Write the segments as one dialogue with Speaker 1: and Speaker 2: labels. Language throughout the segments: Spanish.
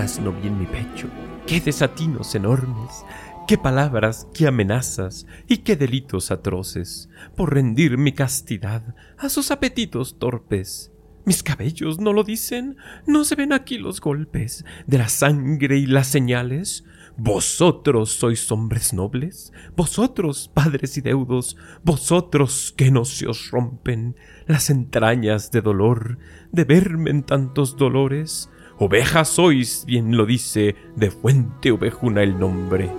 Speaker 1: no vi en mi pecho, qué desatinos enormes, qué palabras, qué amenazas y qué delitos atroces, por rendir mi castidad a sus apetitos torpes. Mis cabellos no lo dicen, no se ven aquí los golpes de la sangre y las señales. Vosotros sois hombres nobles, vosotros padres y deudos, vosotros que no se os rompen las entrañas de dolor de verme en tantos dolores. Ovejas sois, bien lo dice, de fuente ovejuna el nombre.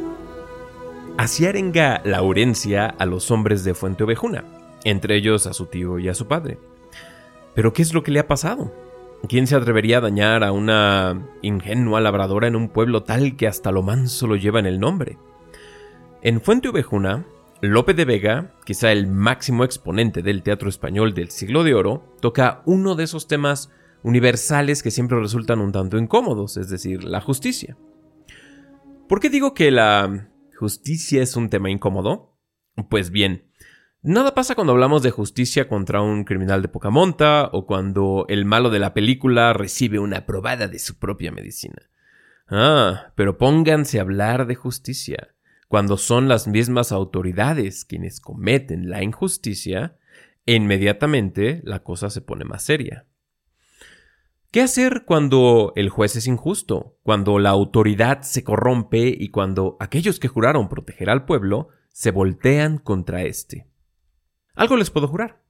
Speaker 1: Así arenga Laurencia a los hombres de Fuente Ovejuna, entre ellos a su tío y a su padre. Pero ¿qué es lo que le ha pasado? ¿Quién se atrevería a dañar a una ingenua labradora en un pueblo tal que hasta lo manso lo lleva en el nombre? En Fuente Ovejuna, Lope de Vega, quizá el máximo exponente del teatro español del siglo de oro, toca uno de esos temas universales que siempre resultan un tanto incómodos, es decir, la justicia. ¿Por qué digo que la justicia es un tema incómodo? Pues bien, Nada pasa cuando hablamos de justicia contra un criminal de poca monta o cuando el malo de la película recibe una probada de su propia medicina. Ah, pero pónganse a hablar de justicia. Cuando son las mismas autoridades quienes cometen la injusticia, e inmediatamente la cosa se pone más seria. ¿Qué hacer cuando el juez es injusto, cuando la autoridad se corrompe y cuando aquellos que juraron proteger al pueblo se voltean contra éste? Algo les puedo jurar.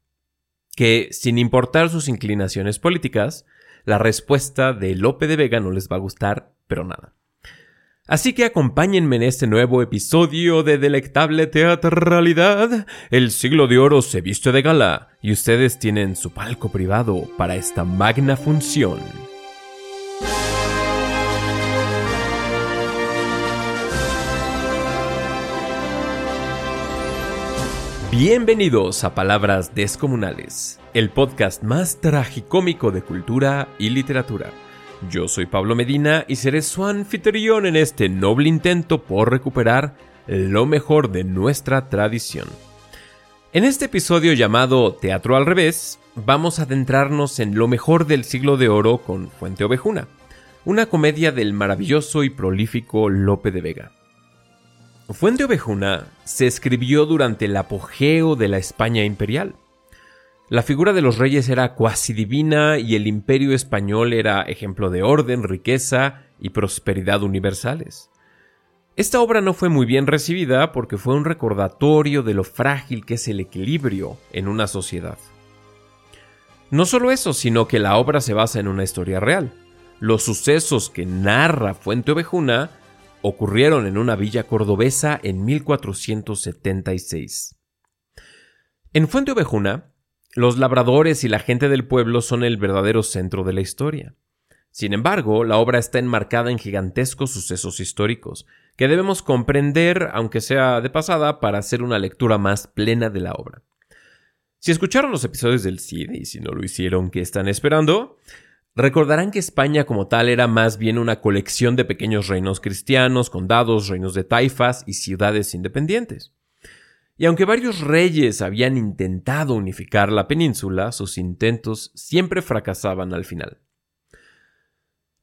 Speaker 1: Que, sin importar sus inclinaciones políticas, la respuesta de Lope de Vega no les va a gustar, pero nada. Así que acompáñenme en este nuevo episodio de Delectable Teatralidad. El siglo de oro se viste de gala y ustedes tienen su palco privado para esta magna función. Bienvenidos a Palabras Descomunales, el podcast más tragicómico de cultura y literatura. Yo soy Pablo Medina y seré su anfitrión en este noble intento por recuperar lo mejor de nuestra tradición. En este episodio llamado Teatro al revés, vamos a adentrarnos en lo mejor del siglo de oro con Fuente Ovejuna, una comedia del maravilloso y prolífico Lope de Vega. Fuente Ovejuna se escribió durante el apogeo de la España imperial. La figura de los reyes era cuasi divina y el imperio español era ejemplo de orden, riqueza y prosperidad universales. Esta obra no fue muy bien recibida porque fue un recordatorio de lo frágil que es el equilibrio en una sociedad. No solo eso, sino que la obra se basa en una historia real. Los sucesos que narra Fuente Ovejuna ocurrieron en una villa cordobesa en 1476. En Fuente Ovejuna, los labradores y la gente del pueblo son el verdadero centro de la historia. Sin embargo, la obra está enmarcada en gigantescos sucesos históricos, que debemos comprender, aunque sea de pasada, para hacer una lectura más plena de la obra. Si escucharon los episodios del CID y si no lo hicieron, ¿qué están esperando? Recordarán que España como tal era más bien una colección de pequeños reinos cristianos, condados, reinos de taifas y ciudades independientes. Y aunque varios reyes habían intentado unificar la península, sus intentos siempre fracasaban al final.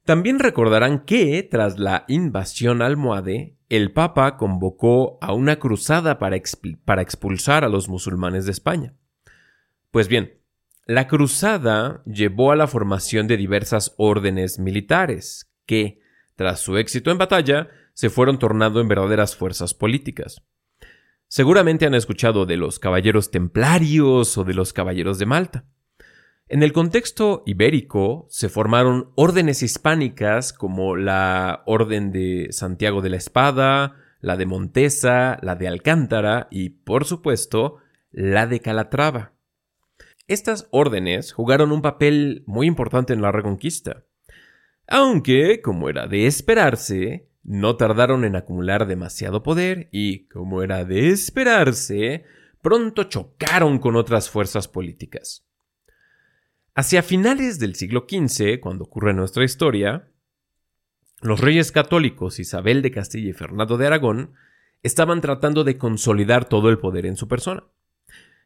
Speaker 1: También recordarán que, tras la invasión almohade, el Papa convocó a una cruzada para, para expulsar a los musulmanes de España. Pues bien, la cruzada llevó a la formación de diversas órdenes militares, que, tras su éxito en batalla, se fueron tornando en verdaderas fuerzas políticas. Seguramente han escuchado de los caballeros templarios o de los caballeros de Malta. En el contexto ibérico se formaron órdenes hispánicas como la Orden de Santiago de la Espada, la de Montesa, la de Alcántara y, por supuesto, la de Calatrava. Estas órdenes jugaron un papel muy importante en la reconquista. Aunque, como era de esperarse, no tardaron en acumular demasiado poder y, como era de esperarse, pronto chocaron con otras fuerzas políticas. Hacia finales del siglo XV, cuando ocurre nuestra historia, los reyes católicos Isabel de Castilla y Fernando de Aragón estaban tratando de consolidar todo el poder en su persona.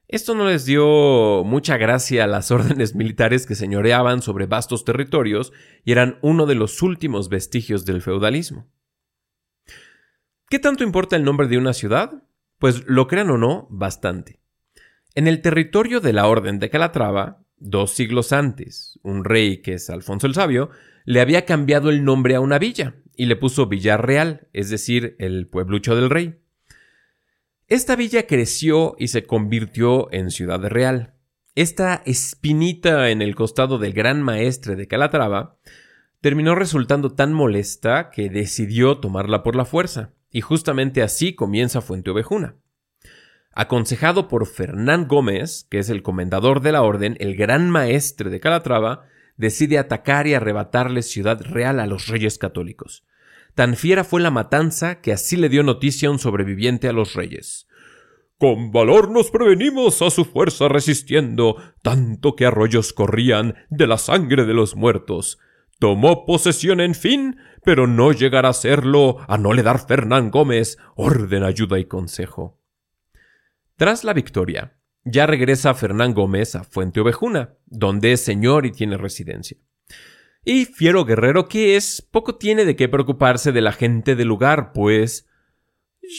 Speaker 1: Esto no les dio mucha gracia a las órdenes militares que señoreaban sobre vastos territorios y eran uno de los últimos vestigios del feudalismo. ¿Qué tanto importa el nombre de una ciudad? Pues lo crean o no, bastante. En el territorio de la Orden de Calatrava, dos siglos antes, un rey que es Alfonso el Sabio, le había cambiado el nombre a una villa y le puso Villarreal, es decir, el pueblucho del rey. Esta villa creció y se convirtió en ciudad real. Esta espinita en el costado del gran maestre de Calatrava terminó resultando tan molesta que decidió tomarla por la fuerza, y justamente así comienza Fuente Ovejuna. Aconsejado por Fernán Gómez, que es el comendador de la orden, el gran maestre de Calatrava, decide atacar y arrebatarle ciudad real a los reyes católicos. Tan fiera fue la matanza que así le dio noticia a un sobreviviente a los reyes. Con valor nos prevenimos a su fuerza resistiendo, tanto que arroyos corrían de la sangre de los muertos. Tomó posesión en fin, pero no llegará a serlo a no le dar Fernán Gómez orden, ayuda y consejo. Tras la victoria, ya regresa Fernán Gómez a Fuente Ovejuna, donde es señor y tiene residencia. Y fiero guerrero que es, poco tiene de qué preocuparse de la gente del lugar, pues...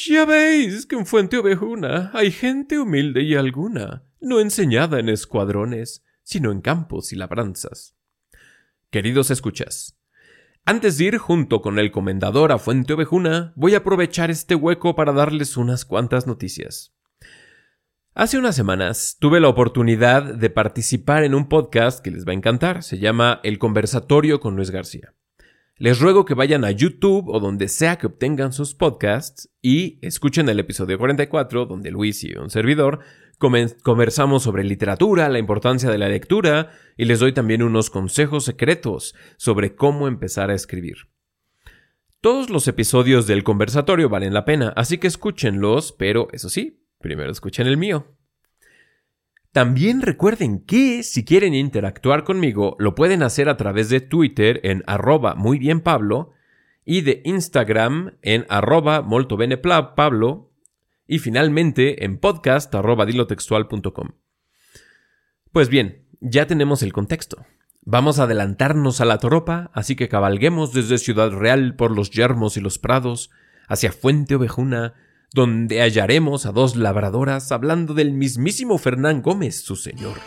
Speaker 1: Ya veis que en Fuente Ovejuna hay gente humilde y alguna, no enseñada en escuadrones, sino en campos y labranzas. Queridos escuchas, antes de ir junto con el comendador a Fuente Ovejuna, voy a aprovechar este hueco para darles unas cuantas noticias. Hace unas semanas tuve la oportunidad de participar en un podcast que les va a encantar. Se llama El Conversatorio con Luis García. Les ruego que vayan a YouTube o donde sea que obtengan sus podcasts y escuchen el episodio 44 donde Luis y un servidor conversamos sobre literatura, la importancia de la lectura y les doy también unos consejos secretos sobre cómo empezar a escribir. Todos los episodios del conversatorio valen la pena, así que escúchenlos, pero eso sí, Primero escuchen el mío. También recuerden que si quieren interactuar conmigo, lo pueden hacer a través de Twitter en arroba muy bien Pablo y de Instagram en arroba y finalmente en podcast arroba dilotextual.com. Pues bien, ya tenemos el contexto. Vamos a adelantarnos a la tropa, así que cabalguemos desde Ciudad Real por los yermos y los prados, hacia Fuente Ovejuna, donde hallaremos a dos labradoras hablando del mismísimo Fernán Gómez, su señor.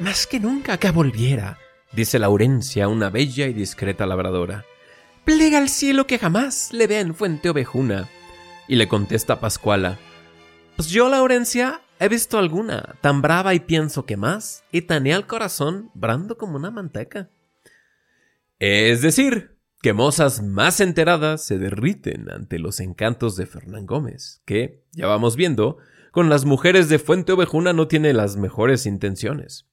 Speaker 1: Más que nunca que volviera, dice Laurencia, una bella y discreta labradora. Plega al cielo que jamás le vea en Fuente Ovejuna. Y le contesta Pascuala. Pues yo, Laurencia, He visto alguna, tan brava y pienso que más, y tanea el corazón brando como una manteca. Es decir, que mozas más enteradas se derriten ante los encantos de Fernán Gómez, que, ya vamos viendo, con las mujeres de Fuente Ovejuna no tiene las mejores intenciones.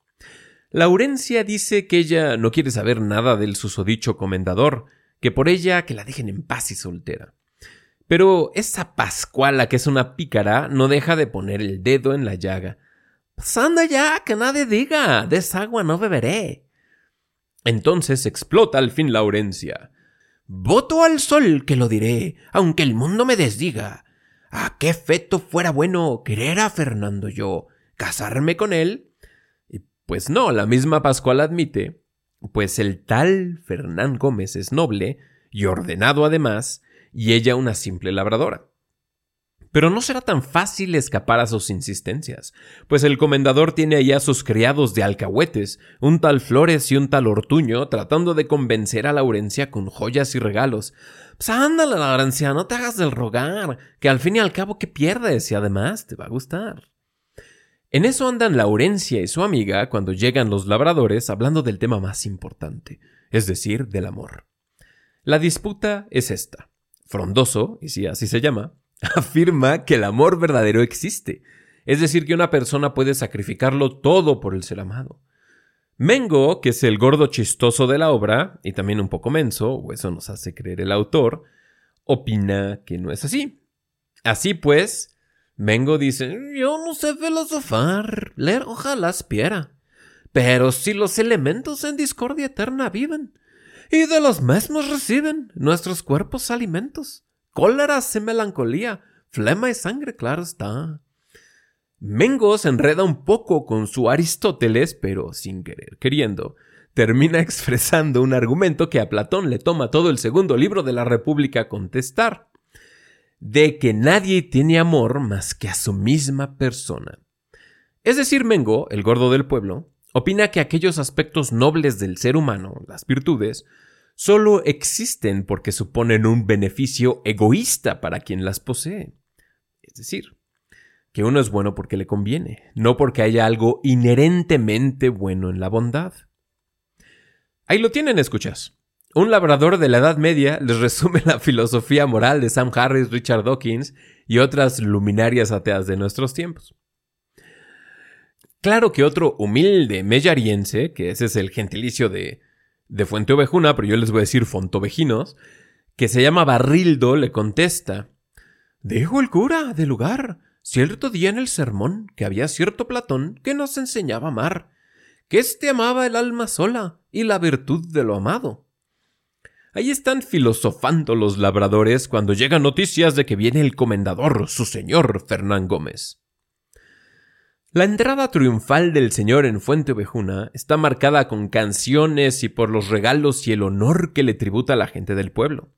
Speaker 1: Laurencia dice que ella no quiere saber nada del susodicho comendador, que por ella que la dejen en paz y soltera. Pero esa Pascuala, que es una pícara, no deja de poner el dedo en la llaga. Pues anda ya, que nadie diga, de esa agua no beberé. Entonces explota al fin Laurencia. Voto al sol que lo diré, aunque el mundo me desdiga. ¿A qué feto fuera bueno querer a Fernando yo? ¿Casarme con él? Pues no, la misma Pascual admite, pues el tal Fernán Gómez es noble y ordenado además, y ella una simple labradora. Pero no será tan fácil escapar a sus insistencias, pues el comendador tiene allá a sus criados de alcahuetes, un tal Flores y un tal Ortuño, tratando de convencer a Laurencia con joyas y regalos. Pues ándale, Laurencia, no te hagas del rogar, que al fin y al cabo, ¿qué pierdes? Y además te va a gustar. En eso andan Laurencia y su amiga cuando llegan los labradores hablando del tema más importante, es decir, del amor. La disputa es esta. Frondoso, y si así se llama, afirma que el amor verdadero existe, es decir, que una persona puede sacrificarlo todo por el ser amado. Mengo, que es el gordo chistoso de la obra, y también un poco menso, o eso nos hace creer el autor, opina que no es así. Así pues, Mengo dice, yo no sé filosofar, leer ojalá espiera. Pero si los elementos en discordia eterna viven, y de los mismos reciben nuestros cuerpos alimentos, cóleras y melancolía, flema y sangre, claro está. Mengo se enreda un poco con su Aristóteles, pero sin querer queriendo, termina expresando un argumento que a Platón le toma todo el segundo libro de la República contestar, de que nadie tiene amor más que a su misma persona. Es decir, Mengo, el gordo del pueblo, opina que aquellos aspectos nobles del ser humano, las virtudes, solo existen porque suponen un beneficio egoísta para quien las posee. Es decir, que uno es bueno porque le conviene, no porque haya algo inherentemente bueno en la bondad. Ahí lo tienen, escuchas. Un labrador de la Edad Media les resume la filosofía moral de Sam Harris, Richard Dawkins y otras luminarias ateas de nuestros tiempos. Claro que otro humilde mellariense, que ese es el gentilicio de, de Fuente Ovejuna, pero yo les voy a decir fontovejinos, que se llama Barrildo, le contesta: Dijo el cura del lugar, cierto día en el sermón, que había cierto Platón que nos enseñaba a amar, que éste amaba el alma sola y la virtud de lo amado. Ahí están filosofando los labradores cuando llegan noticias de que viene el comendador, su señor Fernán Gómez. La entrada triunfal del señor en Fuente Ovejuna está marcada con canciones y por los regalos y el honor que le tributa la gente del pueblo.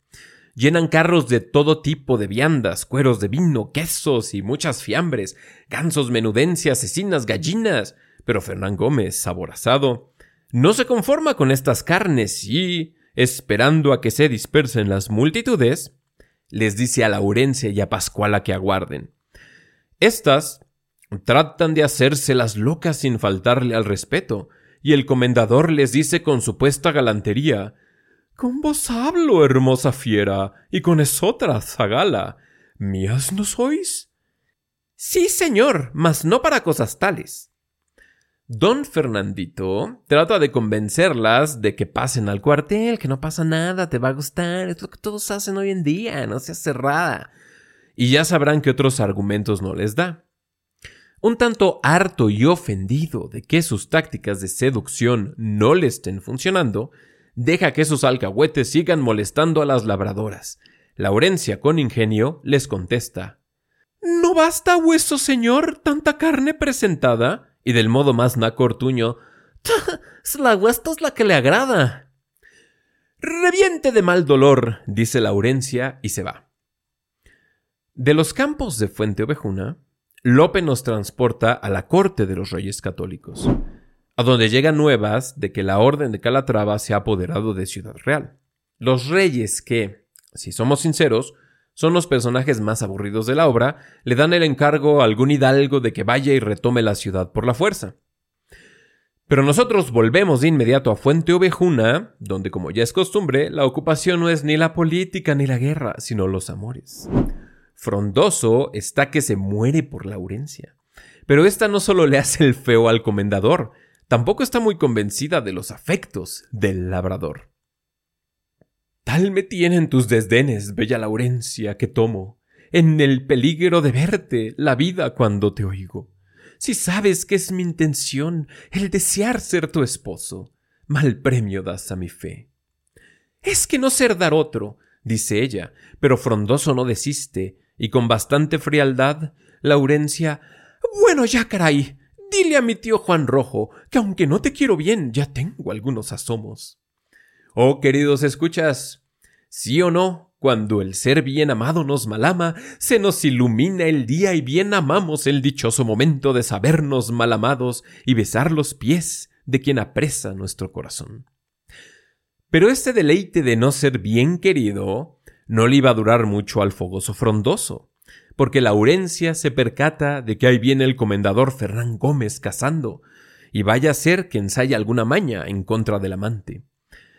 Speaker 1: Llenan carros de todo tipo de viandas, cueros de vino, quesos y muchas fiambres, gansos, menudencias, asesinas, gallinas. Pero Fernán Gómez, aborazado, no se conforma con estas carnes y, esperando a que se dispersen las multitudes, les dice a Laurencia y a Pascuala que aguarden. Estas Tratan de hacerse las locas sin faltarle al respeto, y el comendador les dice con supuesta galantería Con vos hablo, hermosa fiera, y con esotra zagala. ¿Mías no sois? Sí, señor, mas no para cosas tales. Don Fernandito trata de convencerlas de que pasen al cuartel, que no pasa nada, te va a gustar, es lo que todos hacen hoy en día, no seas cerrada. Y ya sabrán que otros argumentos no les da. Un tanto harto y ofendido de que sus tácticas de seducción no le estén funcionando, deja que sus alcahuetes sigan molestando a las labradoras. Laurencia, con ingenio, les contesta ¿No basta, hueso señor, tanta carne presentada? Y del modo más nacortuño La huesta es la que le agrada. Reviente de mal dolor, dice Laurencia, y se va. De los campos de Fuente Ovejuna, Lope nos transporta a la corte de los reyes católicos, a donde llegan nuevas de que la orden de Calatrava se ha apoderado de Ciudad Real. Los reyes que, si somos sinceros, son los personajes más aburridos de la obra, le dan el encargo a algún hidalgo de que vaya y retome la ciudad por la fuerza. Pero nosotros volvemos de inmediato a Fuente Ovejuna, donde como ya es costumbre, la ocupación no es ni la política ni la guerra, sino los amores. Frondoso está que se muere por Laurencia. Pero esta no solo le hace el feo al comendador, tampoco está muy convencida de los afectos del labrador. Tal me tienen tus desdenes, bella Laurencia, que tomo, en el peligro de verte la vida cuando te oigo. Si sabes que es mi intención el desear ser tu esposo, mal premio das a mi fe. Es que no ser dar otro, dice ella, pero Frondoso no desiste, y con bastante frialdad, Laurencia Bueno, ya caray. Dile a mi tío Juan Rojo que aunque no te quiero bien, ya tengo algunos asomos. Oh, queridos escuchas, sí o no, cuando el ser bien amado nos malama, se nos ilumina el día y bien amamos el dichoso momento de sabernos mal amados y besar los pies de quien apresa nuestro corazón. Pero este deleite de no ser bien querido no le iba a durar mucho al fogoso frondoso, porque Laurencia se percata de que ahí viene el comendador Ferrán Gómez cazando, y vaya a ser que ensaya alguna maña en contra del amante.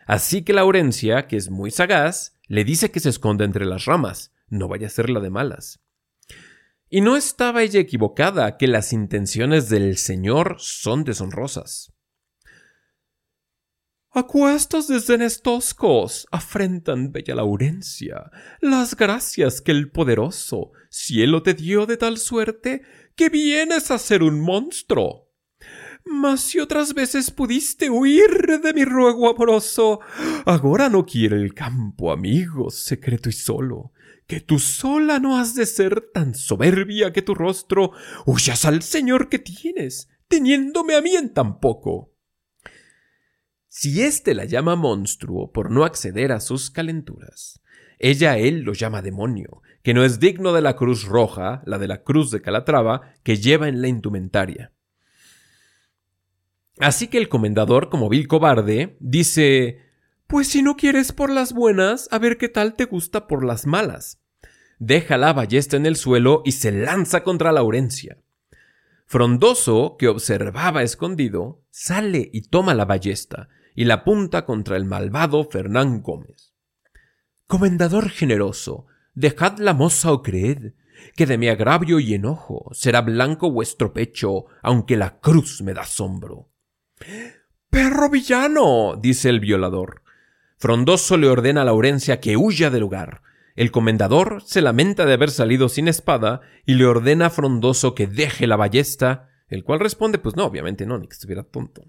Speaker 1: Así que Laurencia, que es muy sagaz, le dice que se esconda entre las ramas, no vaya a ser la de malas. Y no estaba ella equivocada, que las intenciones del señor son deshonrosas. Acuestos desdenes toscos afrentan bella Laurencia las gracias que el poderoso cielo te dio de tal suerte que vienes a ser un monstruo. Mas si otras veces pudiste huir de mi ruego amoroso, ahora no quiere el campo, amigo, secreto y solo, que tú sola no has de ser tan soberbia que tu rostro huyas al Señor que tienes, teniéndome a mí en tan poco. Si éste la llama monstruo por no acceder a sus calenturas, ella a él lo llama demonio, que no es digno de la cruz roja, la de la cruz de Calatrava, que lleva en la indumentaria. Así que el comendador, como vil cobarde, dice Pues si no quieres por las buenas, a ver qué tal te gusta por las malas. Deja la ballesta en el suelo y se lanza contra Laurencia. Frondoso, que observaba escondido, sale y toma la ballesta y la apunta contra el malvado Fernán Gómez. Comendador generoso, dejad la moza o creed, que de mi agravio y enojo será blanco vuestro pecho, aunque la cruz me da asombro. Perro villano, dice el violador. Frondoso le ordena a Laurencia que huya del lugar. El comendador se lamenta de haber salido sin espada y le ordena a Frondoso que deje la ballesta, el cual responde, pues no, obviamente no, ni que estuviera tonto.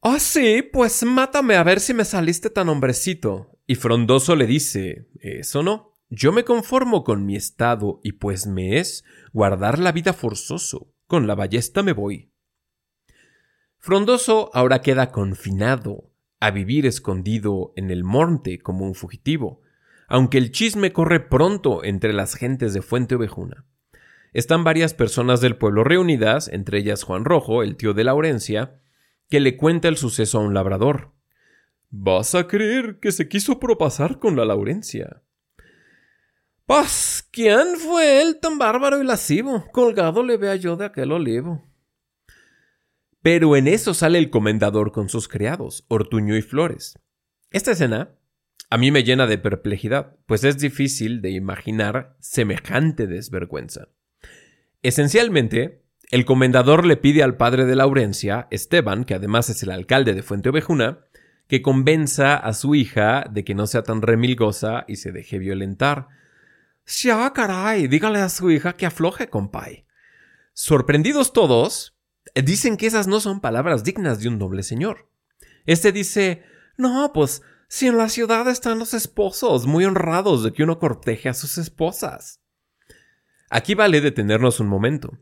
Speaker 1: Ah, sí, pues mátame a ver si me saliste tan hombrecito. Y Frondoso le dice, eso no, yo me conformo con mi estado y pues me es guardar la vida forzoso, con la ballesta me voy. Frondoso ahora queda confinado a vivir escondido en el monte como un fugitivo, aunque el chisme corre pronto entre las gentes de Fuente Ovejuna. Están varias personas del pueblo reunidas, entre ellas Juan Rojo, el tío de Laurencia, que le cuenta el suceso a un labrador. ¿Vas a creer que se quiso propasar con la Laurencia? Pues, ¿quién fue él tan bárbaro y lascivo? Colgado le vea yo de aquel olivo. Pero en eso sale el comendador con sus criados, Ortuño y Flores. Esta escena a mí me llena de perplejidad, pues es difícil de imaginar semejante desvergüenza. Esencialmente, el comendador le pide al padre de Laurencia, Esteban, que además es el alcalde de Fuente Ovejuna, que convenza a su hija de que no sea tan remilgosa y se deje violentar. ¡Ya, caray! Dígale a su hija que afloje, compay. Sorprendidos todos, dicen que esas no son palabras dignas de un noble señor. Este dice, no, pues si en la ciudad están los esposos muy honrados de que uno corteje a sus esposas. Aquí vale detenernos un momento.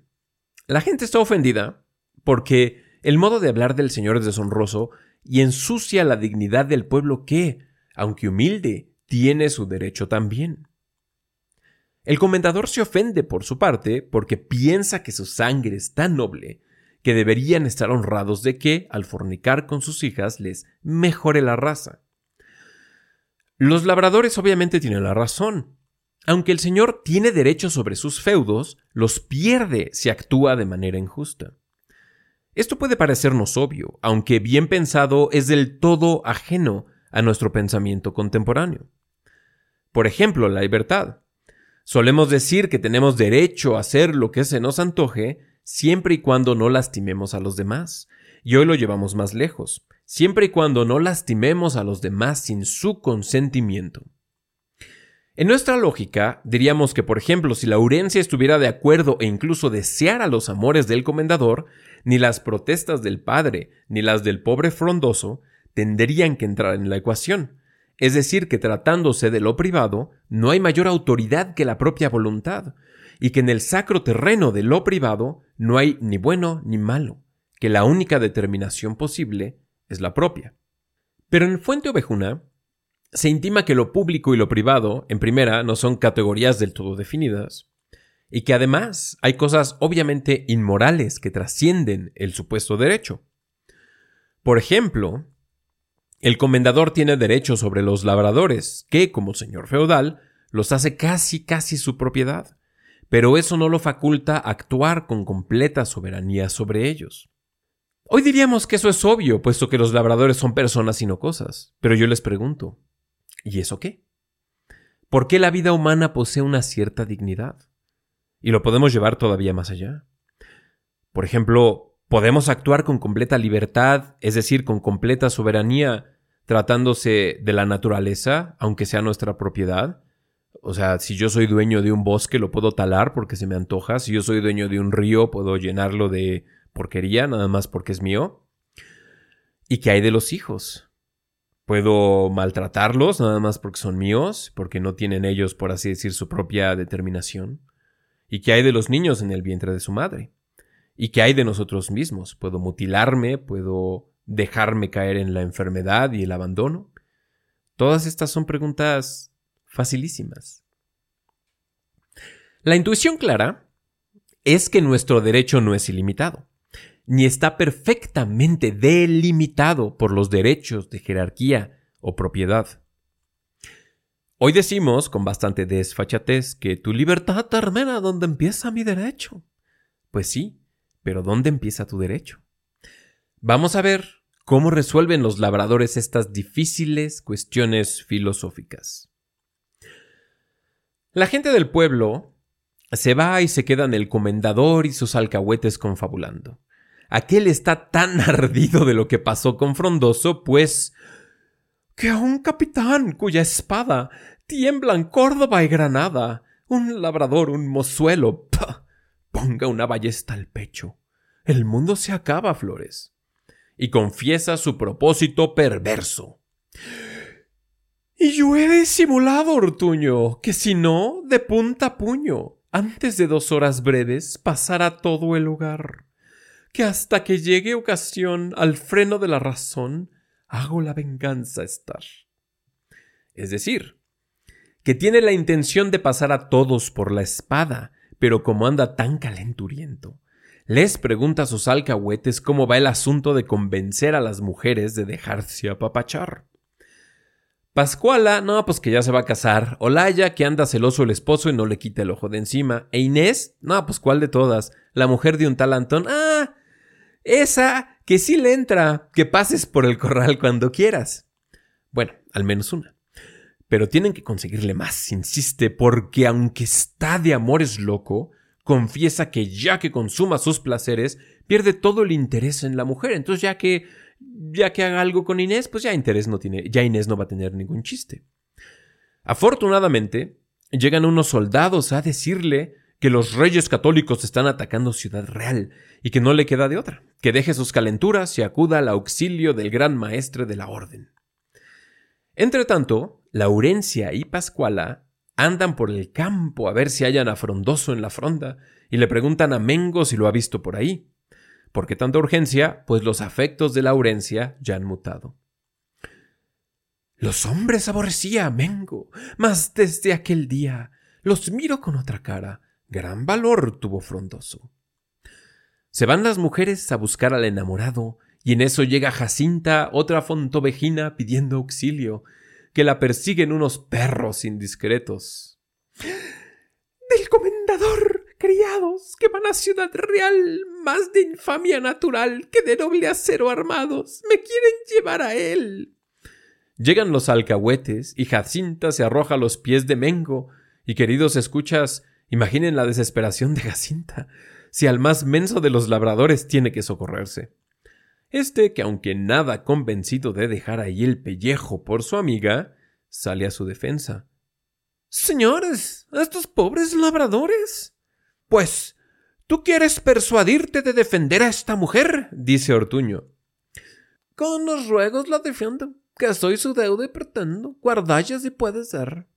Speaker 1: La gente está ofendida porque el modo de hablar del Señor es deshonroso y ensucia la dignidad del pueblo que, aunque humilde, tiene su derecho también. El comendador se ofende por su parte porque piensa que su sangre es tan noble que deberían estar honrados de que, al fornicar con sus hijas, les mejore la raza. Los labradores obviamente tienen la razón. Aunque el señor tiene derecho sobre sus feudos, los pierde si actúa de manera injusta. Esto puede parecernos obvio, aunque bien pensado es del todo ajeno a nuestro pensamiento contemporáneo. Por ejemplo, la libertad. Solemos decir que tenemos derecho a hacer lo que se nos antoje, siempre y cuando no lastimemos a los demás. Y hoy lo llevamos más lejos, siempre y cuando no lastimemos a los demás sin su consentimiento. En nuestra lógica, diríamos que, por ejemplo, si Laurencia estuviera de acuerdo e incluso deseara los amores del comendador, ni las protestas del padre ni las del pobre frondoso tendrían que entrar en la ecuación. Es decir, que tratándose de lo privado, no hay mayor autoridad que la propia voluntad, y que en el sacro terreno de lo privado no hay ni bueno ni malo, que la única determinación posible es la propia. Pero en Fuente Ovejuna se intima que lo público y lo privado, en primera, no son categorías del todo definidas, y que además hay cosas obviamente inmorales que trascienden el supuesto derecho. Por ejemplo, el comendador tiene derecho sobre los labradores, que, como señor feudal, los hace casi casi su propiedad pero eso no lo faculta actuar con completa soberanía sobre ellos. Hoy diríamos que eso es obvio, puesto que los labradores son personas y no cosas, pero yo les pregunto, ¿y eso qué? ¿Por qué la vida humana posee una cierta dignidad? Y lo podemos llevar todavía más allá. Por ejemplo, ¿podemos actuar con completa libertad, es decir, con completa soberanía, tratándose de la naturaleza, aunque sea nuestra propiedad? O sea, si yo soy dueño de un bosque, lo puedo talar porque se me antoja. Si yo soy dueño de un río, puedo llenarlo de porquería nada más porque es mío. ¿Y qué hay de los hijos? ¿Puedo maltratarlos nada más porque son míos, porque no tienen ellos, por así decir, su propia determinación? ¿Y qué hay de los niños en el vientre de su madre? ¿Y qué hay de nosotros mismos? ¿Puedo mutilarme? ¿Puedo dejarme caer en la enfermedad y el abandono? Todas estas son preguntas facilísimas. La intuición clara es que nuestro derecho no es ilimitado, ni está perfectamente delimitado por los derechos de jerarquía o propiedad. Hoy decimos con bastante desfachatez que tu libertad termina donde empieza mi derecho. Pues sí, pero ¿dónde empieza tu derecho? Vamos a ver cómo resuelven los labradores estas difíciles cuestiones filosóficas. La gente del pueblo se va y se quedan el comendador y sus alcahuetes confabulando. Aquel está tan ardido de lo que pasó con Frondoso, pues que a un capitán cuya espada tiemblan Córdoba y Granada, un labrador, un mozuelo, ponga una ballesta al pecho. El mundo se acaba, Flores. Y confiesa su propósito perverso. Y yo he disimulado, Ortuño, que si no, de punta a puño, antes de dos horas breves, pasará todo el hogar. Que hasta que llegue ocasión al freno de la razón, hago la venganza estar. Es decir, que tiene la intención de pasar a todos por la espada, pero como anda tan calenturiento, les pregunta a sus alcahuetes cómo va el asunto de convencer a las mujeres de dejarse apapachar. Pascuala, no, pues que ya se va a casar. Olaya, que anda celoso el esposo y no le quita el ojo de encima. E Inés, no, pues cuál de todas. La mujer de un tal Antón. Ah, esa, que sí le entra. Que pases por el corral cuando quieras. Bueno, al menos una. Pero tienen que conseguirle más, insiste, porque aunque está de amores loco, confiesa que ya que consuma sus placeres, pierde todo el interés en la mujer. Entonces, ya que ya que haga algo con Inés, pues ya interés no tiene, ya Inés no va a tener ningún chiste. Afortunadamente, llegan unos soldados a decirle que los reyes católicos están atacando Ciudad Real y que no le queda de otra, que deje sus calenturas y acuda al auxilio del gran maestre de la orden. Entretanto, Laurencia y Pascuala andan por el campo a ver si hallan a Frondoso en la fronda y le preguntan a Mengo si lo ha visto por ahí. ¿Por qué tanta urgencia? Pues los afectos de Laurencia ya han mutado. Los hombres aborrecía a Mengo, mas desde aquel día los miro con otra cara. Gran valor tuvo Frondoso. Se van las mujeres a buscar al enamorado, y en eso llega Jacinta, otra fontovejina, pidiendo auxilio, que la persiguen unos perros indiscretos. Del comendador, criados, que van a Ciudad Real, más de infamia natural que de noble acero armados, me quieren llevar a él. Llegan los alcahuetes y Jacinta se arroja a los pies de Mengo. Y queridos escuchas, imaginen la desesperación de Jacinta, si al más menso de los labradores tiene que socorrerse. Este, que aunque nada convencido de dejar ahí el pellejo por su amiga, sale a su defensa. Señores, a estos pobres labradores. Pues, ¿tú quieres persuadirte de defender a esta mujer? dice Ortuño. Con los ruegos la defiendo, que soy su deuda y pretendo, guardalla si puede ser.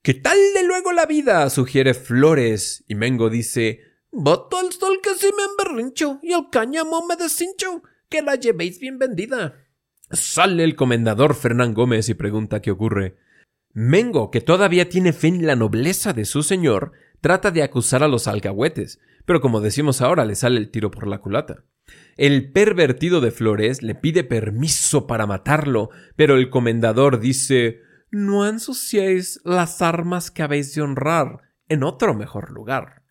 Speaker 1: ¿Qué tal de luego la vida? sugiere Flores, y Mengo dice Voto al sol que si me emberrincho y al cáñamo me deshincho que la llevéis bien vendida. Sale el comendador Fernán Gómez y pregunta qué ocurre. Mengo, que todavía tiene fe en la nobleza de su señor, trata de acusar a los alcahuetes, pero como decimos ahora, le sale el tiro por la culata. El pervertido de Flores le pide permiso para matarlo, pero el comendador dice No ensuciéis las armas que habéis de honrar en otro mejor lugar.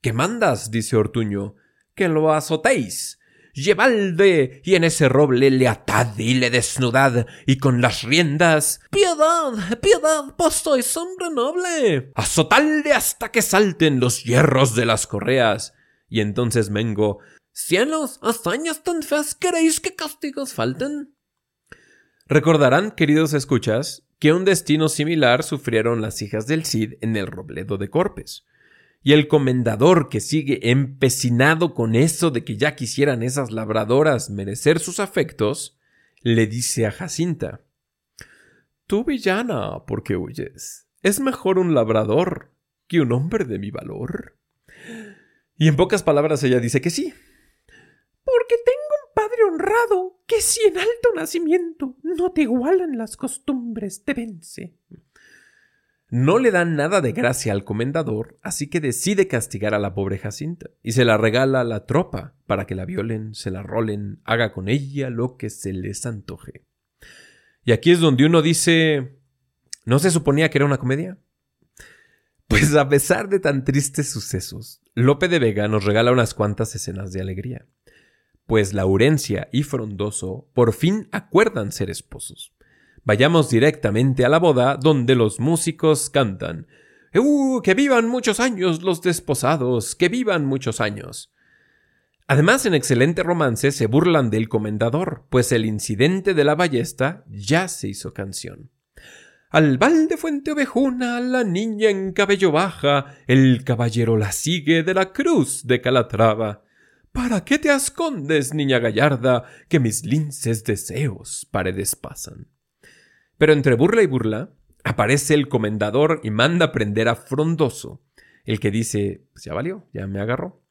Speaker 1: ¿Qué mandas? dice Ortuño. Que lo azotéis llevadle y en ese roble le atad y le desnudad y con las riendas piedad piedad pues sois hombre noble azotadle hasta que salten los hierros de las correas. Y entonces Mengo cielos hazañas tan feas queréis que castigos falten recordarán queridos escuchas que un destino similar sufrieron las hijas del Cid en el robledo de Corpes Y el comendador, que sigue empecinado con eso de que ya quisieran esas labradoras merecer sus afectos, le dice a Jacinta Tú, villana, ¿por qué huyes? Es mejor un labrador que un hombre de mi valor. Y en pocas palabras ella dice que sí.
Speaker 2: Porque tengo un padre honrado, que si en alto nacimiento no te igualan las costumbres, te vence.
Speaker 1: No le dan nada de gracia al comendador, así que decide castigar a la pobre Jacinta y se la regala a la tropa para que la violen, se la rolen, haga con ella lo que se les antoje. Y aquí es donde uno dice, ¿no se suponía que era una comedia? Pues a pesar de tan tristes sucesos, Lope de Vega nos regala unas cuantas escenas de alegría. Pues Laurencia y Frondoso por fin acuerdan ser esposos. Vayamos directamente a la boda donde los músicos cantan. ¡Uh! ¡Que vivan muchos años los desposados! ¡Que vivan muchos años! Además, en excelente romance se burlan del comendador, pues el incidente de la ballesta ya se hizo canción. Al balde fuente ovejuna, la niña en cabello baja, el caballero la sigue de la cruz de Calatrava. ¿Para qué te escondes, niña gallarda, que mis linces deseos paredes pasan? Pero entre burla y burla, aparece el comendador y manda prender a Frondoso, el que dice, pues ya valió, ya me agarró.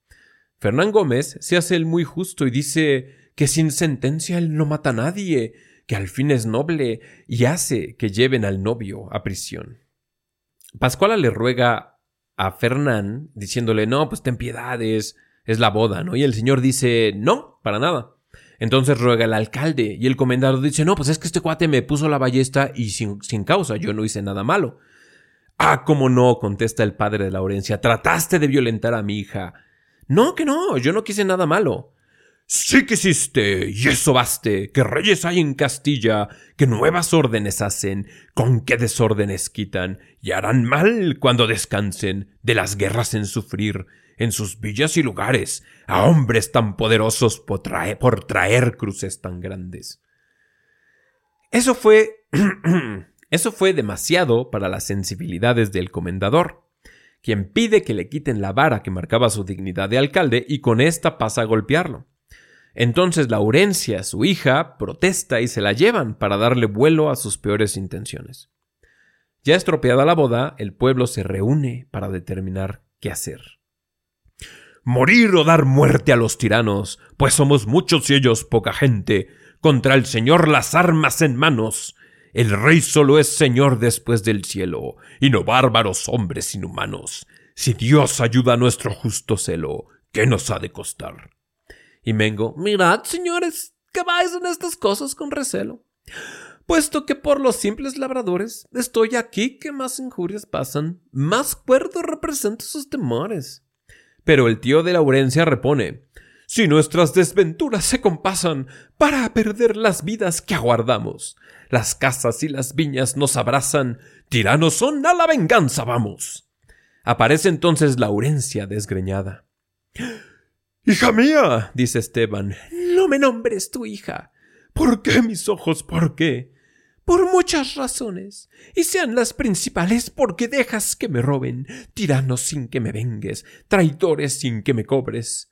Speaker 1: Fernán Gómez se hace el muy justo y dice que sin sentencia él no mata a nadie, que al fin es noble y hace que lleven al novio a prisión. Pascuala le ruega a Fernán diciéndole, no, pues ten piedades, es la boda, ¿no? Y el señor dice, no, para nada. Entonces ruega el alcalde y el comendador dice, no, pues es que este cuate me puso la ballesta y sin, sin causa, yo no hice nada malo. Ah, cómo no, contesta el padre de Laurencia, trataste de violentar a mi hija. No, que no, yo no quise nada malo. Sí que hiciste, y eso baste, que reyes hay en Castilla, que nuevas órdenes hacen, con qué desórdenes quitan, y harán mal cuando descansen de las guerras en sufrir, en sus villas y lugares a hombres tan poderosos por traer, cruces tan grandes. Eso fue. eso fue demasiado para las sensibilidades del comendador, quien pide que le quiten la vara que marcaba su dignidad de alcalde y con ésta pasa a golpearlo. Entonces Laurencia, su hija, protesta y se la llevan para darle vuelo a sus peores intenciones. Ya estropeada la boda, el pueblo se reúne para determinar qué hacer. Morir o dar muerte a los tiranos, pues somos muchos y ellos poca gente. Contra el Señor las armas en manos. El rey solo es Señor después del cielo, y no bárbaros hombres inhumanos. Si Dios ayuda a nuestro justo celo, ¿qué nos ha de costar? Y Mengo, mirad, señores, que vais en estas cosas con recelo. Puesto que por los simples labradores estoy aquí que más injurias pasan, más cuerdo represento sus temores. Pero el tío de Laurencia repone Si nuestras desventuras se compasan para perder las vidas que aguardamos, las casas y las viñas nos abrazan, tiranos son a la venganza vamos. Aparece entonces Laurencia desgreñada. Hija mía, dice Esteban, no me nombres tu hija. ¿Por qué mis ojos? ¿Por qué? Por muchas razones, y sean las principales porque dejas que me roben, tiranos sin que me vengues, traidores sin que me cobres.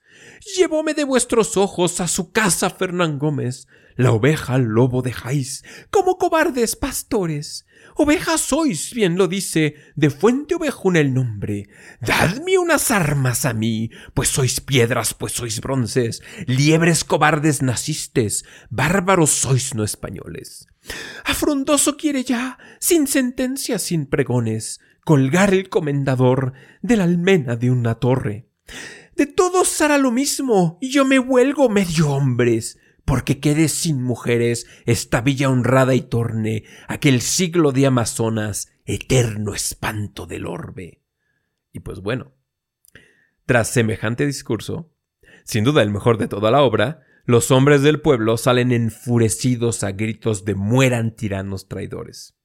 Speaker 1: Llevóme de vuestros ojos a su casa Fernán Gómez, la oveja al lobo dejáis, como cobardes pastores. Oveja sois, bien lo dice, de fuente ovejuna el nombre. Dadme unas armas a mí, pues sois piedras, pues sois bronces, liebres cobardes nacistes, bárbaros sois no españoles. Afrondoso quiere ya, sin sentencia, sin pregones, colgar el comendador de la almena de una torre. De todos hará lo mismo, y yo me huelgo medio hombres, porque quede sin mujeres esta villa honrada y torne aquel siglo de Amazonas, eterno espanto del orbe. Y pues bueno, tras semejante discurso, sin duda el mejor de toda la obra, los hombres del pueblo salen enfurecidos a gritos de mueran tiranos traidores.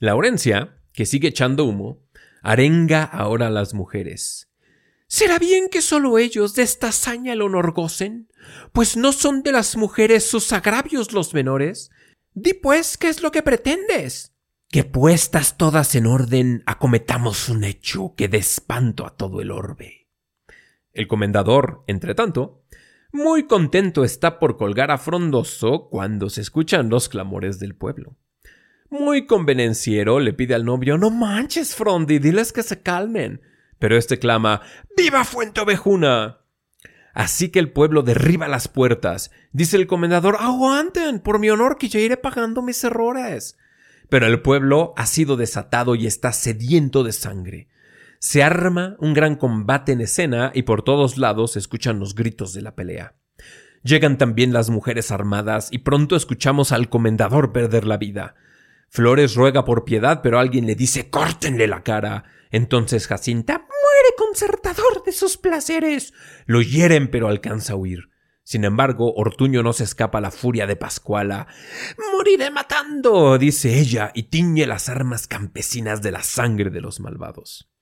Speaker 1: Laurencia, que sigue echando humo, arenga ahora a las mujeres. ¿Será bien que solo ellos de esta hazaña el honor gocen? Pues no son de las mujeres sus agravios los menores. Di pues qué es lo que pretendes que puestas todas en orden acometamos un hecho que dé espanto a todo el orbe. El comendador, entre tanto, muy contento está por colgar a Frondoso cuando se escuchan los clamores del pueblo. Muy convenenciero le pide al novio No manches, Frondi, diles que se calmen. Pero este clama ¡Viva Fuente Ovejuna! Así que el pueblo derriba las puertas. Dice el comendador Aguanten, por mi honor que ya iré pagando mis errores. Pero el pueblo ha sido desatado y está sediento de sangre. Se arma un gran combate en escena y por todos lados se escuchan los gritos de la pelea. Llegan también las mujeres armadas y pronto escuchamos al comendador perder la vida. Flores ruega por piedad, pero alguien le dice córtenle la cara. Entonces Jacinta muere concertador de sus placeres. Lo hieren, pero alcanza a huir. Sin embargo, Ortuño no se escapa a la furia de Pascuala. Moriré matando, dice ella, y tiñe las armas campesinas de la sangre de los malvados.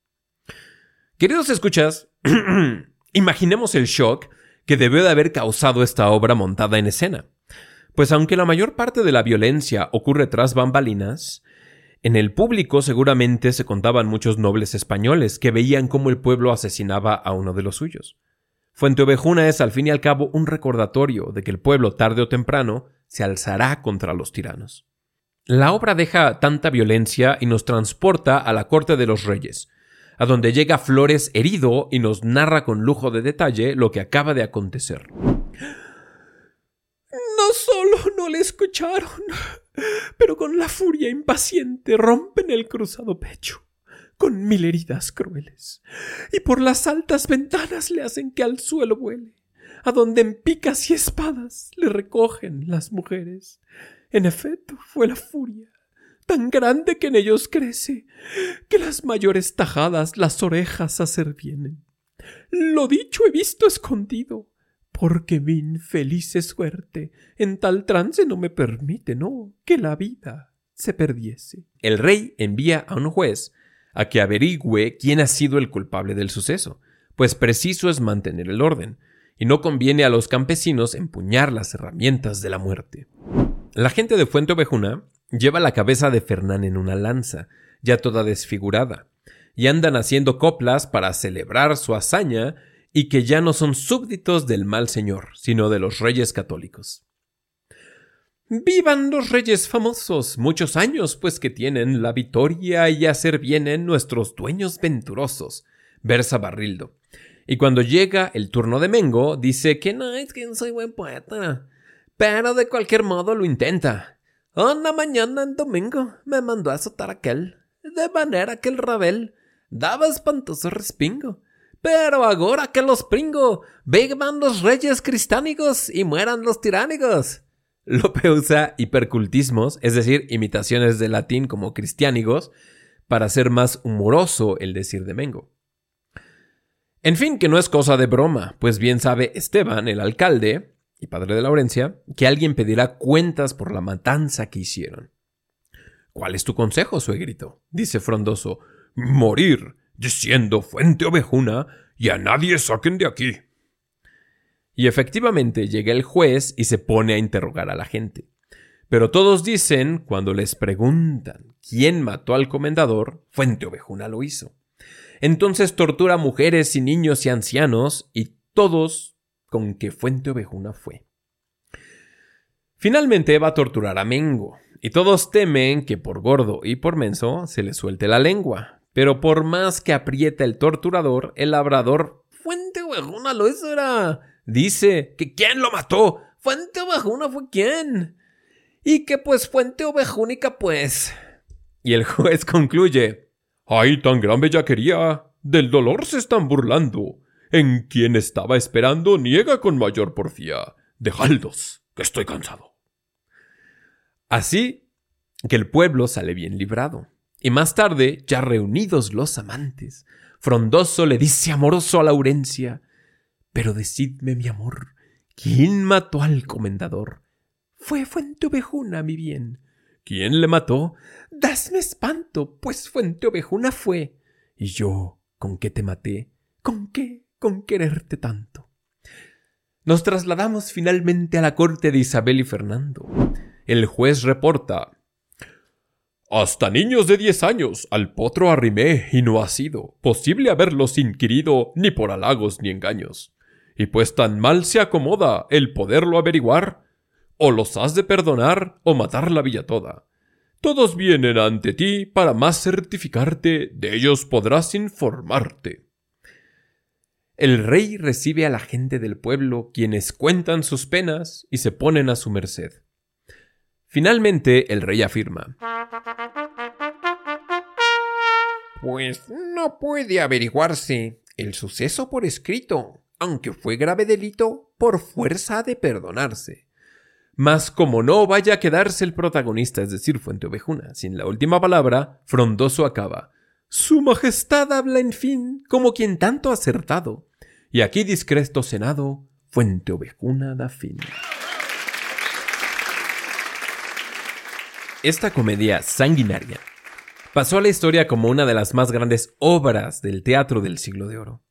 Speaker 1: Queridos escuchas, imaginemos el shock que debió de haber causado esta obra montada en escena. Pues aunque la mayor parte de la violencia ocurre tras bambalinas, en el público seguramente se contaban muchos nobles españoles que veían cómo el pueblo asesinaba a uno de los suyos. Fuente Ovejuna es al fin y al cabo un recordatorio de que el pueblo tarde o temprano se alzará contra los tiranos. La obra deja tanta violencia y nos transporta a la corte de los reyes, a donde llega Flores herido y nos narra con lujo de detalle lo que acaba de acontecer. No
Speaker 2: solo no le escucharon, pero con la furia impaciente rompen el cruzado pecho, con mil heridas crueles, y por las altas ventanas le hacen que al suelo vuele, a donde en picas y espadas le recogen las mujeres. En efecto, fue la furia tan grande que en ellos crece, que las mayores tajadas las orejas hacer vienen. Lo dicho he visto escondido, porque mi infeliz suerte en tal trance no me permite, no, que la vida se perdiese.
Speaker 1: El rey envía a un juez a que averigüe quién ha sido el culpable del suceso, pues preciso es mantener el orden, y no conviene a los campesinos empuñar las herramientas de la muerte. La gente de Fuente Ovejuna Lleva la cabeza de Fernán en una lanza, ya toda desfigurada, y andan haciendo coplas para celebrar su hazaña y que ya no son súbditos del mal señor, sino de los reyes católicos. Vivan los reyes famosos, muchos años pues que tienen la victoria y hacer vienen nuestros dueños venturosos, versa Barrildo. Y cuando llega el turno de Mengo, dice que no es que no soy buen poeta, pero de cualquier modo lo intenta. Una mañana en domingo me mandó a azotar aquel, de manera que el rabel daba espantoso respingo. Pero ahora que los pringo, vivan los reyes cristánicos y mueran los tiránicos. Lope usa hipercultismos, es decir, imitaciones de latín como cristiánigos, para hacer más humoroso el decir de Mengo. En fin, que no es cosa de broma, pues bien sabe Esteban, el alcalde, y padre de Laurencia, que alguien pedirá cuentas por la matanza que hicieron. ¿Cuál es tu consejo, suegrito? dice Frondoso. Morir, diciendo fuente ovejuna, y a nadie saquen de aquí. Y efectivamente llega el juez y se pone a interrogar a la gente. Pero todos dicen, cuando les preguntan quién mató al comendador, Fuente Ovejuna lo hizo. Entonces tortura a mujeres y niños y ancianos, y todos con que Fuente Ovejuna fue. Finalmente va a torturar a Mengo, y todos temen que por gordo y por menso se le suelte la lengua. Pero por más que aprieta el torturador, el labrador Fuente Ovejuna lo hizo era. Dice que quién lo mató. Fuente Ovejuna fue quién. Y que pues Fuente Ovejúnica pues. Y el juez concluye. ¡Ay, tan gran bellaquería! Del dolor se están burlando en quien estaba esperando niega con mayor porfía. Dejadlos, que estoy cansado. Así que el pueblo sale bien librado. Y más tarde, ya reunidos los amantes, Frondoso le dice amoroso a Laurencia Pero decidme, mi amor, ¿quién mató al comendador? Fue Fuente Ovejuna, mi bien. ¿Quién le mató? Dasme espanto, pues Fuente Ovejuna fue. ¿Y yo con qué te maté? ¿Con qué? con quererte tanto. Nos trasladamos finalmente a la corte de Isabel y Fernando. El juez reporta Hasta niños de diez años al potro arrimé y no ha sido posible haberlos inquirido ni por halagos ni engaños. Y pues tan mal se acomoda el poderlo averiguar, o los has de perdonar o matar la villa toda. Todos vienen ante ti para más certificarte, de ellos podrás informarte. El rey recibe a la gente del pueblo, quienes cuentan sus penas y se ponen a su merced. Finalmente, el rey afirma
Speaker 3: Pues no puede averiguarse el suceso por escrito, aunque fue grave delito, por fuerza de perdonarse.
Speaker 1: Mas como no vaya a quedarse el protagonista, es decir, Fuente Ovejuna, sin la última palabra, Frondoso acaba. Su Majestad habla en fin, como quien tanto ha acertado. Y aquí discreto Senado, Fuente Ovejuna da fin. Esta comedia sanguinaria pasó a la historia como una de las más grandes obras del teatro del siglo de oro.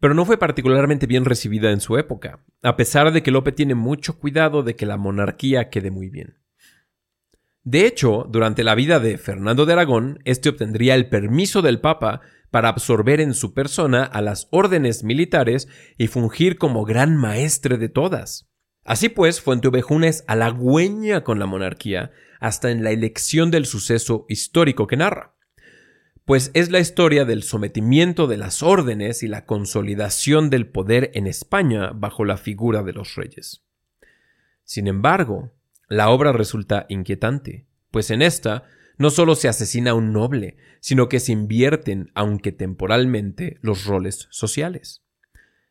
Speaker 1: Pero no fue particularmente bien recibida en su época, a pesar de que Lope tiene mucho cuidado de que la monarquía quede muy bien. De hecho, durante la vida de Fernando de Aragón, éste obtendría el permiso del Papa para absorber en su persona a las órdenes militares y fungir como gran maestre de todas. Así pues, Fuenteovejuna es halagüeña con la monarquía hasta en la elección del suceso histórico que narra, pues es la historia del sometimiento de las órdenes y la consolidación del poder en España bajo la figura de los reyes. Sin embargo, la obra resulta inquietante, pues en esta no solo se asesina a un noble, sino que se invierten, aunque temporalmente, los roles sociales.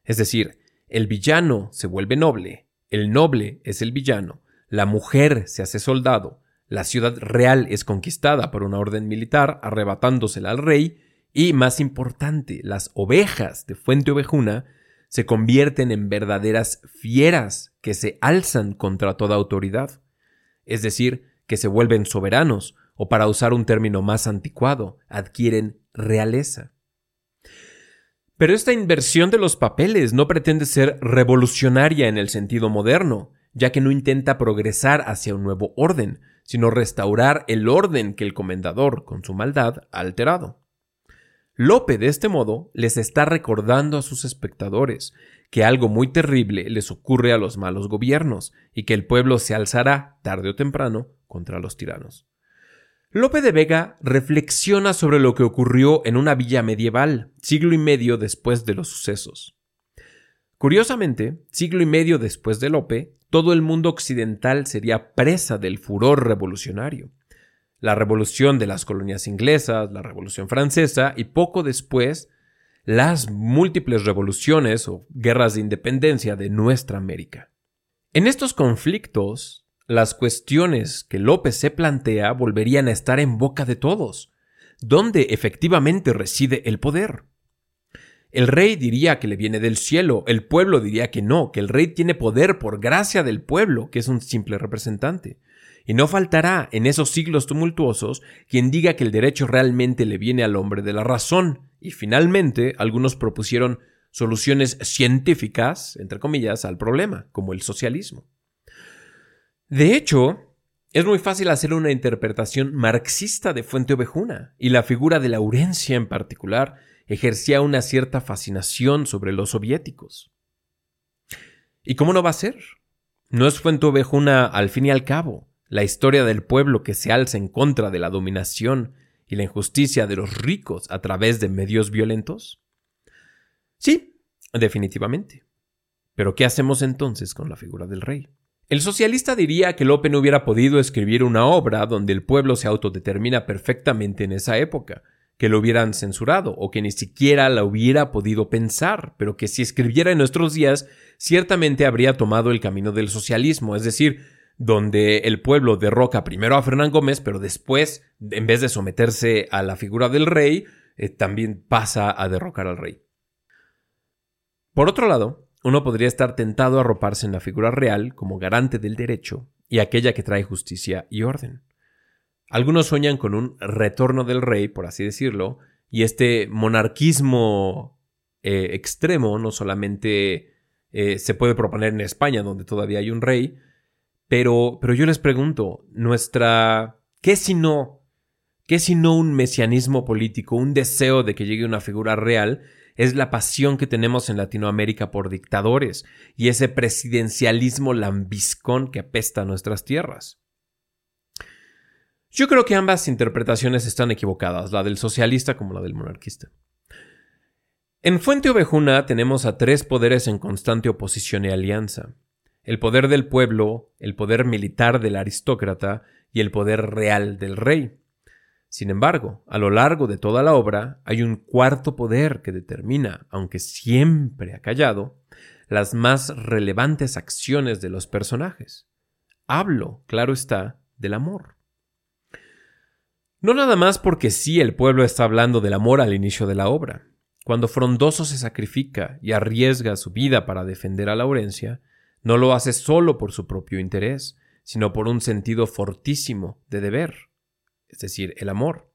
Speaker 1: Es decir, el villano se vuelve noble el noble es el villano, la mujer se hace soldado, la ciudad real es conquistada por una orden militar arrebatándosela al rey, y, más importante, las ovejas de Fuente Ovejuna se convierten en verdaderas fieras que se alzan contra toda autoridad, es decir, que se vuelven soberanos, o para usar un término más anticuado, adquieren realeza. Pero esta inversión de los papeles no pretende ser revolucionaria en el sentido moderno, ya que no intenta progresar hacia un nuevo orden, sino restaurar el orden que el comendador, con su maldad, ha alterado. Lope, de este modo, les está recordando a sus espectadores que algo muy terrible les ocurre a los malos gobiernos y que el pueblo se alzará, tarde o temprano, contra los tiranos. Lope de Vega reflexiona sobre lo que ocurrió en una villa medieval, siglo y medio después de los sucesos. Curiosamente, siglo y medio después de Lope, todo el mundo occidental sería presa del furor revolucionario. La revolución de las colonias inglesas, la revolución francesa y poco después las múltiples revoluciones o guerras de independencia de nuestra América. En estos conflictos, las cuestiones que López se plantea volverían a estar en boca de todos. ¿Dónde efectivamente reside el poder? El rey diría que le viene del cielo, el pueblo diría que no, que el rey tiene poder por gracia del pueblo, que es un simple representante. Y no faltará en esos siglos tumultuosos quien diga que el derecho realmente le viene al hombre de la razón. Y finalmente algunos propusieron soluciones científicas, entre comillas, al problema, como el socialismo. De hecho, es muy fácil hacer una interpretación marxista de Fuente Ovejuna, y la figura de Laurencia en particular ejercía una cierta fascinación sobre los soviéticos. ¿Y cómo no va a ser? ¿No es Fuente Ovejuna, al fin y al cabo, la historia del pueblo que se alza en contra de la dominación y la injusticia de los ricos a través de medios violentos? Sí, definitivamente. Pero ¿qué hacemos entonces con la figura del rey? El socialista diría que Lope no hubiera podido escribir una obra donde el pueblo se autodetermina perfectamente en esa época, que lo hubieran censurado o que ni siquiera la hubiera podido pensar, pero que si escribiera en nuestros días, ciertamente habría tomado el camino del socialismo, es decir, donde el pueblo derroca primero a Fernán Gómez, pero después, en vez de someterse a la figura del rey, eh, también pasa a derrocar al rey. Por otro lado, uno podría estar tentado a arroparse en la figura real como garante del derecho y aquella que trae justicia y orden. Algunos sueñan con un retorno del rey, por así decirlo, y este monarquismo eh, extremo no solamente eh, se puede proponer en España, donde todavía hay un rey, pero, pero yo les pregunto, nuestra... ¿Qué si no ¿Qué sino un mesianismo político, un deseo de que llegue una figura real? Es la pasión que tenemos en Latinoamérica por dictadores y ese presidencialismo lambiscón que apesta a nuestras tierras. Yo creo que ambas interpretaciones están equivocadas, la del socialista como la del monarquista. En Fuente Ovejuna tenemos a tres poderes en constante oposición y alianza. El poder del pueblo, el poder militar del aristócrata y el poder real del rey. Sin embargo, a lo largo de toda la obra hay un cuarto poder que determina, aunque siempre ha callado, las más relevantes acciones de los personajes. Hablo, claro está, del amor. No nada más porque sí el pueblo está hablando del amor al inicio de la obra. Cuando Frondoso se sacrifica y arriesga su vida para defender a Laurencia, no lo hace solo por su propio interés, sino por un sentido fortísimo de deber, es decir, el amor.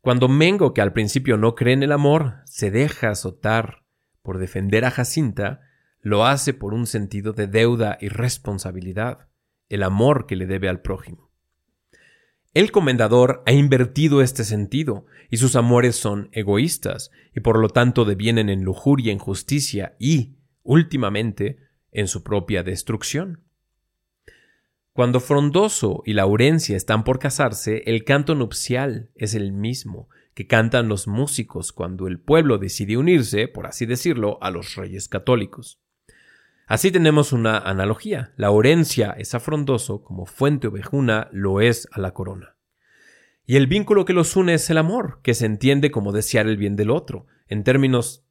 Speaker 1: Cuando Mengo, que al principio no cree en el amor, se deja azotar por defender a Jacinta, lo hace por un sentido de deuda y responsabilidad, el amor que le debe al prójimo. El comendador ha invertido este sentido, y sus amores son egoístas, y por lo tanto devienen en lujuria, injusticia y, últimamente, en su propia destrucción. Cuando Frondoso y Laurencia están por casarse, el canto nupcial es el mismo que cantan los músicos cuando el pueblo decide unirse, por así decirlo, a los reyes católicos. Así tenemos una analogía. La orencia es a Frondoso como fuente ovejuna lo es a la corona. Y el vínculo que los une es el amor, que se entiende como desear el bien del otro, en términos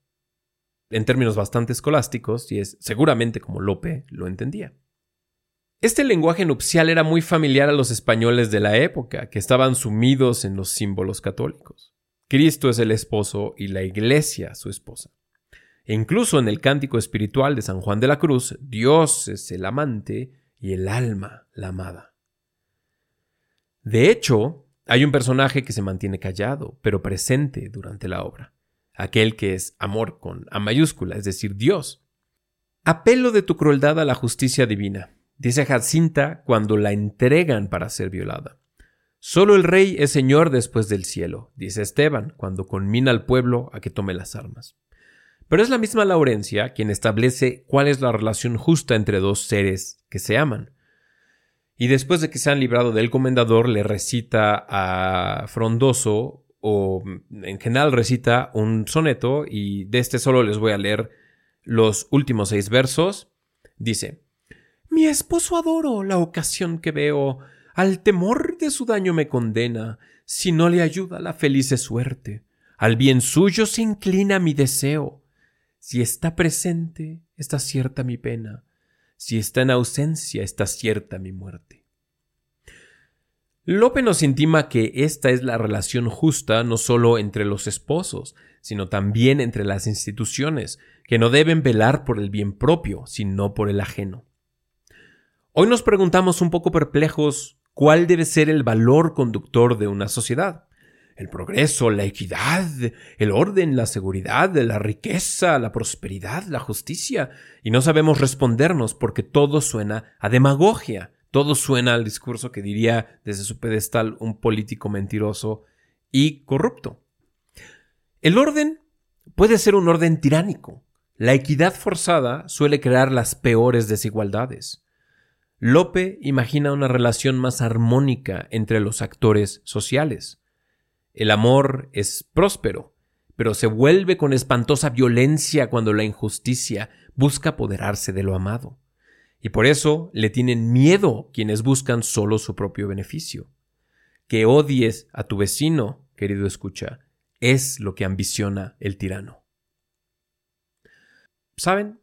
Speaker 1: en términos bastante escolásticos, y es seguramente como Lope lo entendía. Este lenguaje nupcial era muy familiar a los españoles de la época, que estaban sumidos en los símbolos católicos. Cristo es el esposo y la iglesia su esposa. E incluso en el cántico espiritual de San Juan de la Cruz, Dios es el amante y el alma la amada. De hecho, hay un personaje que se mantiene callado, pero presente durante la obra, aquel que es amor con A mayúscula, es decir, Dios. Apelo de tu crueldad a la justicia divina, dice Jacinta cuando la entregan para ser violada. Solo el rey es señor después del cielo, dice Esteban cuando conmina al pueblo a que tome las armas. Pero es la misma Laurencia quien establece cuál es la relación justa entre dos seres que se aman. Y después de que se han librado del comendador, le recita a Frondoso, o en general recita un soneto, y de este solo les voy a leer los últimos seis versos. Dice, Mi esposo adoro la ocasión que veo, al temor de su daño me condena, si no le ayuda la felice suerte, al bien suyo se inclina mi deseo, si está presente, está cierta mi pena. Si está en ausencia, está cierta mi muerte. Lope nos intima que esta es la relación justa no solo entre los esposos, sino también entre las instituciones, que no deben velar por el bien propio, sino por el ajeno. Hoy nos preguntamos un poco perplejos cuál debe ser el valor conductor de una sociedad el progreso, la equidad, el orden, la seguridad, la riqueza, la prosperidad, la justicia, y no sabemos respondernos porque todo suena a demagogia, todo suena al discurso que diría desde su pedestal un político mentiroso y corrupto. El orden puede ser un orden tiránico. La equidad forzada suele crear las peores desigualdades. Lope imagina una relación más armónica entre los actores sociales. El amor es próspero, pero se vuelve con espantosa violencia cuando la injusticia busca apoderarse de lo amado. Y por eso le tienen miedo quienes buscan solo su propio beneficio. Que odies a tu vecino, querido escucha, es lo que ambiciona el tirano. ¿Saben?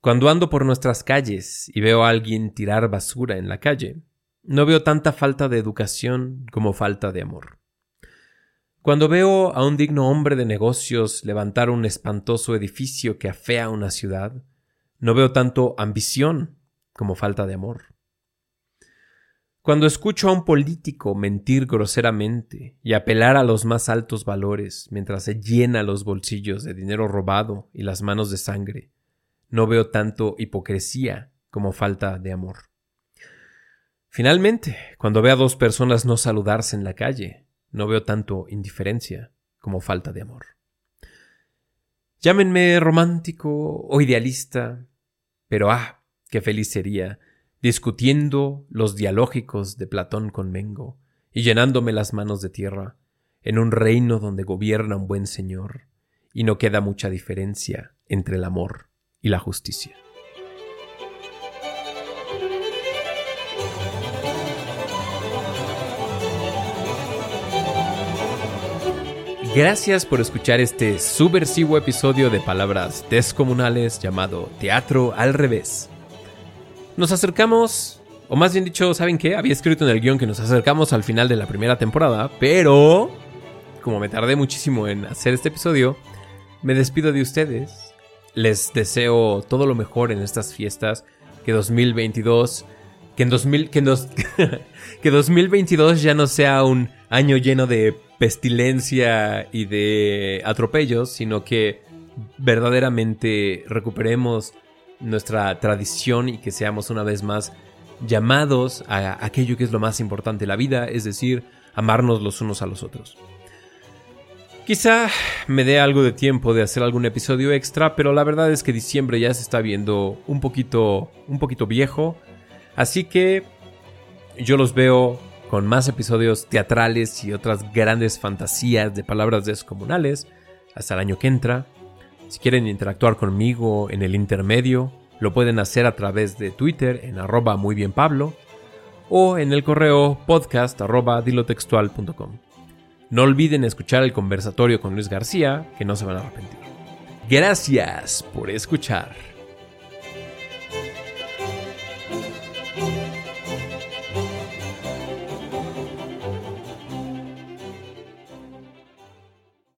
Speaker 1: Cuando ando por nuestras calles y veo a alguien tirar basura en la calle, no veo tanta falta de educación como falta de amor. Cuando veo a un digno hombre de negocios levantar un espantoso edificio que afea una ciudad, no veo tanto ambición como falta de amor. Cuando escucho a un político mentir groseramente y apelar a los más altos valores mientras se llena los bolsillos de dinero robado y las manos de sangre, no veo tanto hipocresía como falta de amor. Finalmente, cuando veo a dos personas no saludarse en la calle, no veo tanto indiferencia como falta de amor. Llámenme romántico o idealista, pero ah, qué feliz sería discutiendo los dialógicos de Platón con Mengo y llenándome las manos de tierra en un reino donde gobierna un buen señor y no queda mucha diferencia entre el amor y la justicia. Gracias por escuchar este subversivo episodio de palabras descomunales llamado Teatro al revés. Nos acercamos, o más bien dicho, ¿saben qué? Había escrito en el guion que nos acercamos al final de la primera temporada, pero como me tardé muchísimo en hacer este episodio, me despido de ustedes. Les deseo todo lo mejor en estas fiestas, que 2022 que en, 2000, que, que 2022 ya no sea un año lleno de pestilencia y de atropellos, sino que verdaderamente recuperemos nuestra tradición y que seamos una vez más llamados a aquello que es lo más importante de la vida, es decir, amarnos los unos a los otros. Quizá me dé algo de tiempo de hacer algún episodio extra, pero la verdad es que diciembre ya se está viendo un poquito un poquito viejo, así que yo los veo con más episodios teatrales y otras grandes fantasías de palabras descomunales hasta el año que entra. Si quieren interactuar conmigo en el intermedio, lo pueden hacer a través de Twitter en arroba muy bien Pablo o en el correo podcast arroba dilotextual.com. No olviden escuchar el conversatorio con Luis García, que no se van a arrepentir. Gracias por escuchar.